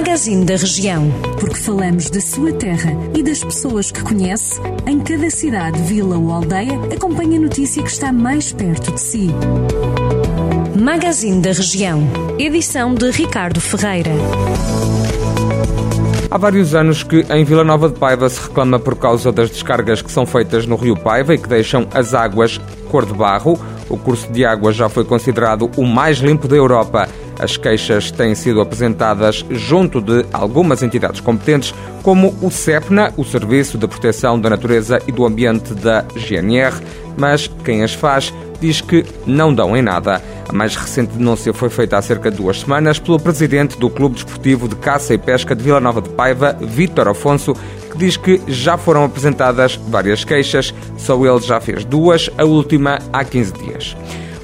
Magazine da Região. Porque falamos da sua terra e das pessoas que conhece, em cada cidade, vila ou aldeia, acompanhe a notícia que está mais perto de si. Magazine da Região. Edição de Ricardo Ferreira. Há vários anos que em Vila Nova de Paiva se reclama por causa das descargas que são feitas no Rio Paiva e que deixam as águas cor de barro. O curso de água já foi considerado o mais limpo da Europa. As queixas têm sido apresentadas junto de algumas entidades competentes, como o CEPNA, o Serviço de Proteção da Natureza e do Ambiente da GNR, mas quem as faz diz que não dão em nada. A mais recente denúncia foi feita há cerca de duas semanas pelo presidente do Clube Desportivo de Caça e Pesca de Vila Nova de Paiva, Vítor Afonso, que diz que já foram apresentadas várias queixas, só ele já fez duas, a última há 15 dias.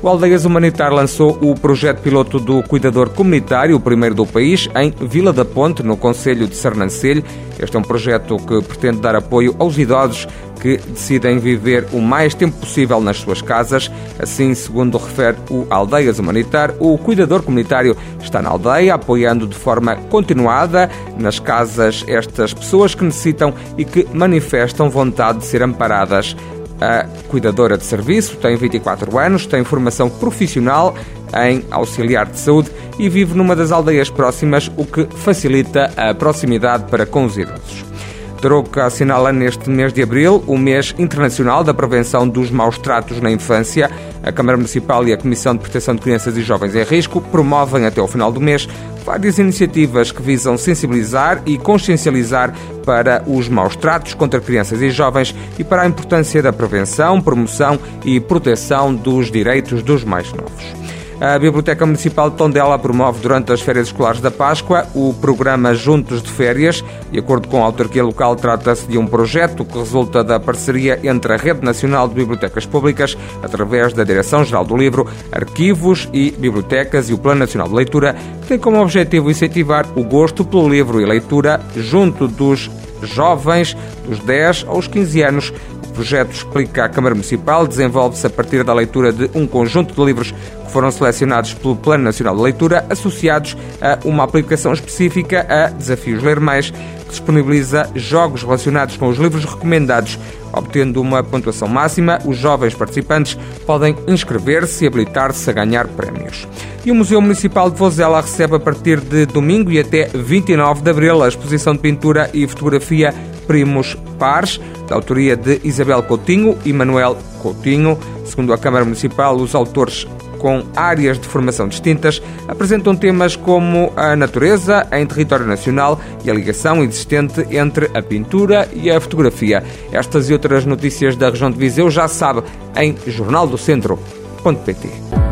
O Aldeias Humanitar lançou o projeto piloto do Cuidador Comunitário, o primeiro do país, em Vila da Ponte, no Conselho de Sernancelho. Este é um projeto que pretende dar apoio aos idosos que decidem viver o mais tempo possível nas suas casas. Assim, segundo refere o Aldeias Humanitar, o cuidador comunitário está na aldeia, apoiando de forma continuada nas casas estas pessoas que necessitam e que manifestam vontade de ser amparadas. A cuidadora de serviço tem 24 anos, tem formação profissional em auxiliar de saúde e vive numa das aldeias próximas, o que facilita a proximidade para com os idosos. Troca assinala neste mês de abril o mês internacional da prevenção dos maus tratos na infância. A Câmara Municipal e a Comissão de Proteção de Crianças e Jovens em Risco promovem até ao final do mês várias iniciativas que visam sensibilizar e consciencializar para os maus tratos contra crianças e jovens e para a importância da prevenção, promoção e proteção dos direitos dos mais novos. A Biblioteca Municipal de Tondela promove durante as férias escolares da Páscoa o programa Juntos de Férias. De acordo com a autarquia local, trata-se de um projeto que resulta da parceria entre a Rede Nacional de Bibliotecas Públicas, através da Direção-Geral do Livro, Arquivos e Bibliotecas e o Plano Nacional de Leitura, que tem como objetivo incentivar o gosto pelo livro e leitura junto dos jovens dos 10 aos 15 anos projeto, explica a Câmara Municipal, desenvolve-se a partir da leitura de um conjunto de livros que foram selecionados pelo Plano Nacional de Leitura, associados a uma aplicação específica a Desafios Ler Mais, que disponibiliza jogos relacionados com os livros recomendados. Obtendo uma pontuação máxima, os jovens participantes podem inscrever-se e habilitar-se a ganhar prémios. E o Museu Municipal de Vozela recebe a partir de domingo e até 29 de abril a exposição de pintura e fotografia Primos Pares, da autoria de Isabel Coutinho e Manuel Coutinho. Segundo a Câmara Municipal, os autores com áreas de formação distintas, apresentam temas como a natureza em território nacional e a ligação existente entre a pintura e a fotografia. Estas e outras notícias da região de Viseu já sabe em jornaldocentro.pt.